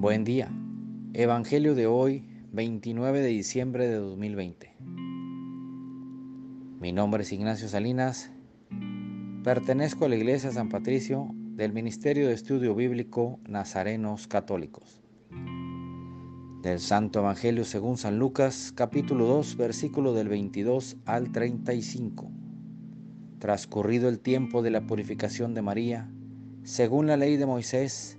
Buen día. Evangelio de hoy, 29 de diciembre de 2020. Mi nombre es Ignacio Salinas. Pertenezco a la Iglesia San Patricio del Ministerio de Estudio Bíblico Nazarenos Católicos. Del Santo Evangelio según San Lucas, capítulo 2, versículo del 22 al 35. Transcurrido el tiempo de la purificación de María, según la ley de Moisés,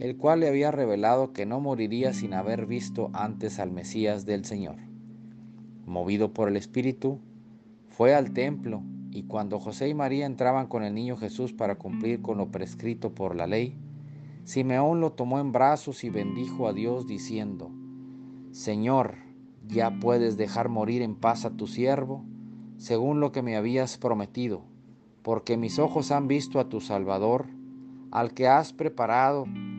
el cual le había revelado que no moriría sin haber visto antes al Mesías del Señor. Movido por el Espíritu, fue al templo y cuando José y María entraban con el niño Jesús para cumplir con lo prescrito por la ley, Simeón lo tomó en brazos y bendijo a Dios diciendo, Señor, ya puedes dejar morir en paz a tu siervo, según lo que me habías prometido, porque mis ojos han visto a tu Salvador, al que has preparado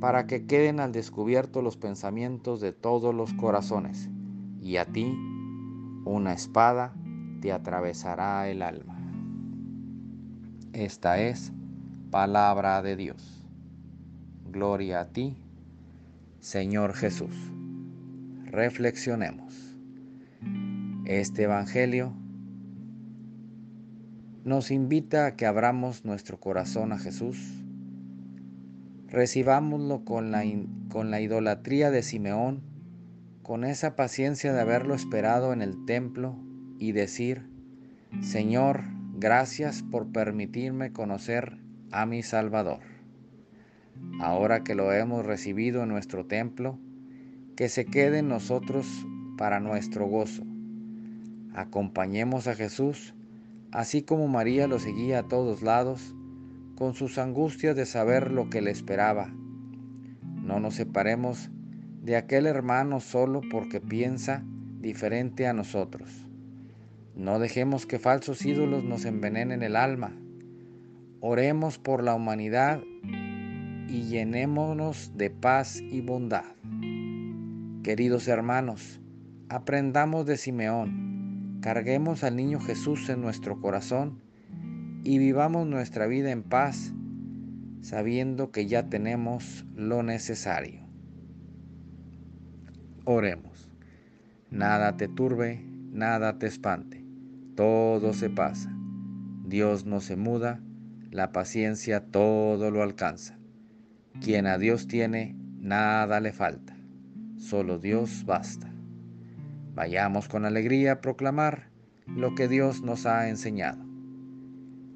para que queden al descubierto los pensamientos de todos los corazones, y a ti una espada te atravesará el alma. Esta es palabra de Dios. Gloria a ti, Señor Jesús. Reflexionemos. Este Evangelio nos invita a que abramos nuestro corazón a Jesús recibámoslo con la, con la idolatría de Simeón, con esa paciencia de haberlo esperado en el templo y decir, Señor, gracias por permitirme conocer a mi Salvador. Ahora que lo hemos recibido en nuestro templo, que se quede en nosotros para nuestro gozo. Acompañemos a Jesús, así como María lo seguía a todos lados, con sus angustias de saber lo que le esperaba. No nos separemos de aquel hermano solo porque piensa diferente a nosotros. No dejemos que falsos ídolos nos envenenen el alma. Oremos por la humanidad y llenémonos de paz y bondad. Queridos hermanos, aprendamos de Simeón, carguemos al niño Jesús en nuestro corazón y vivamos nuestra vida en paz, sabiendo que ya tenemos lo necesario. Oremos. Nada te turbe, nada te espante, todo se pasa. Dios no se muda, la paciencia todo lo alcanza. Quien a Dios tiene, nada le falta, solo Dios basta. Vayamos con alegría a proclamar lo que Dios nos ha enseñado.